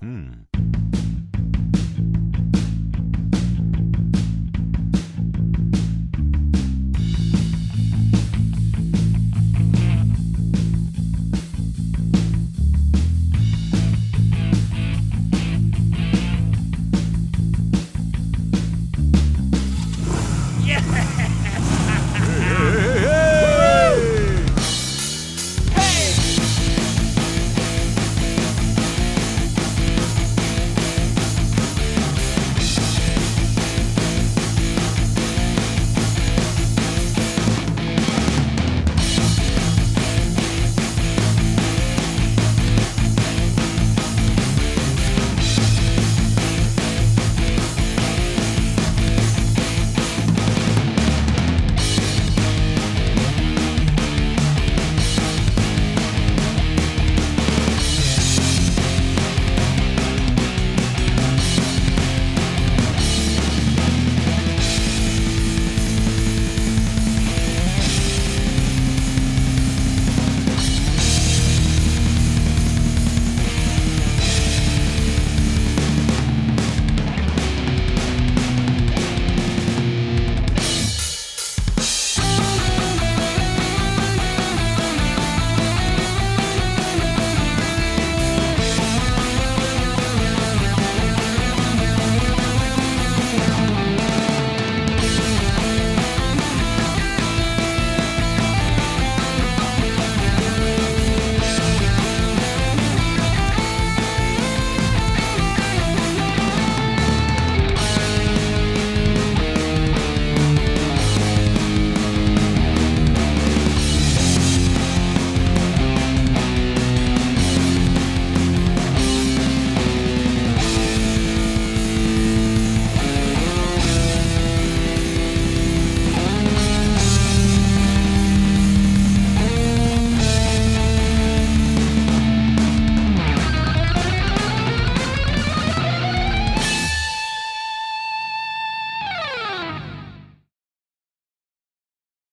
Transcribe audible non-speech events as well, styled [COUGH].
Hmm. [LAUGHS] Yeah!